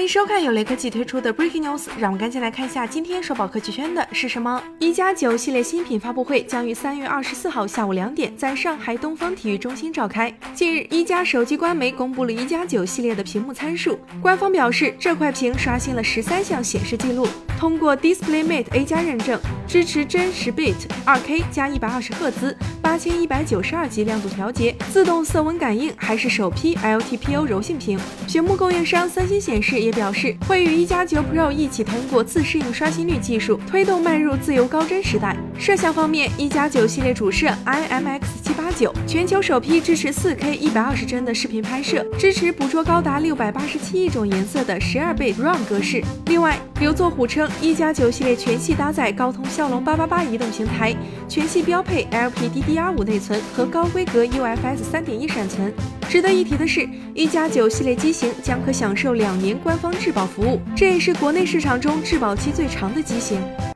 欢迎收看由雷科技推出的 Breaking News，让我们赶紧来看一下今天首宝科技圈的是什么。一加九系列新品发布会将于三月二十四号下午两点在上海东方体育中心召开。近日，一加手机官媒公布了一加九系列的屏幕参数，官方表示这块屏刷新了十三项显示记录，通过 DisplayMate A 加认证，支持真实 bit 二 K 加一百二十赫兹。八千一百九十二级亮度调节，自动色温感应，还是首批 LTPO 柔性屏。屏幕供应商三星显示也表示，会与一加九 Pro 一起通过自适应刷新率技术，推动迈入自由高帧时代。摄像方面，一加九系列主摄 IMX 七八九，全球首批支持四 K 一百二十帧的视频拍摄，支持捕捉高达六百八十七亿种颜色的十二倍 RAW 格式。另外，刘作虎称，一加九系列全系搭载高通骁龙八八八移动平台，全系标配 LPDDR。八五内存和高规格 UFS 三点一闪存。值得一提的是，一加九系列机型将可享受两年官方质保服务，这也是国内市场中质保期最长的机型。